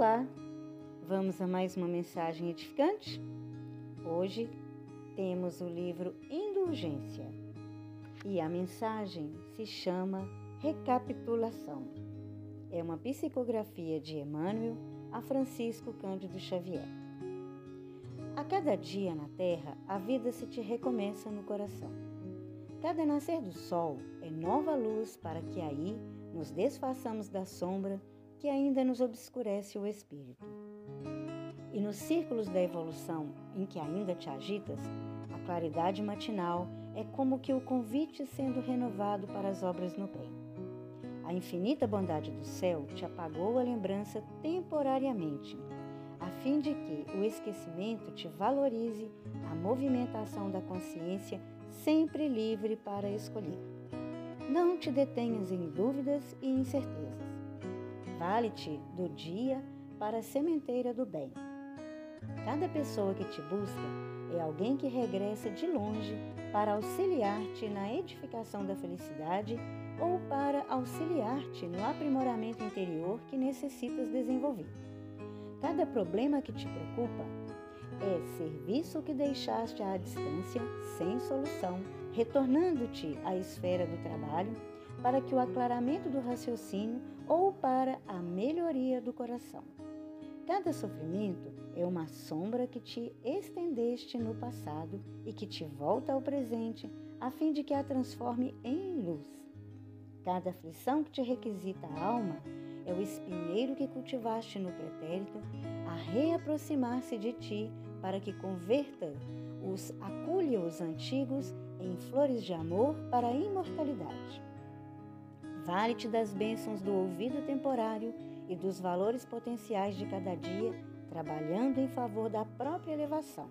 Olá, vamos a mais uma mensagem edificante? Hoje temos o livro Indulgência e a mensagem se chama Recapitulação. É uma psicografia de Emmanuel a Francisco Cândido Xavier. A cada dia na terra, a vida se te recomeça no coração. Cada nascer do sol é nova luz para que aí nos desfaçamos da sombra que ainda nos obscurece o espírito. E nos círculos da evolução em que ainda te agitas, a claridade matinal é como que o convite sendo renovado para as obras no bem. A infinita bondade do céu te apagou a lembrança temporariamente, a fim de que o esquecimento te valorize a movimentação da consciência sempre livre para escolher. Não te detenhas em dúvidas e incertezas. Vale-te do dia para a sementeira do bem. Cada pessoa que te busca é alguém que regressa de longe para auxiliar-te na edificação da felicidade ou para auxiliar-te no aprimoramento interior que necessitas desenvolver. Cada problema que te preocupa é serviço que deixaste à distância, sem solução, retornando-te à esfera do trabalho para que o aclaramento do raciocínio ou para a melhoria do coração. Cada sofrimento é uma sombra que te estendeste no passado e que te volta ao presente, a fim de que a transforme em luz. Cada aflição que te requisita a alma é o espinheiro que cultivaste no pretérito a reaproximar-se de ti para que converta os acúlios antigos em flores de amor para a imortalidade. Vale-te das bênçãos do ouvido temporário e dos valores potenciais de cada dia, trabalhando em favor da própria elevação,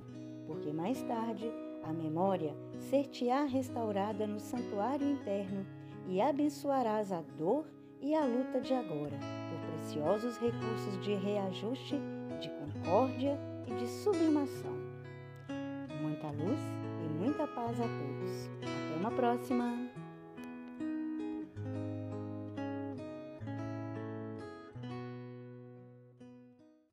porque mais tarde a memória ser-te-á restaurada no santuário interno e abençoarás a dor e a luta de agora, por preciosos recursos de reajuste, de concórdia e de sublimação. Muita luz e muita paz a todos. Até uma próxima!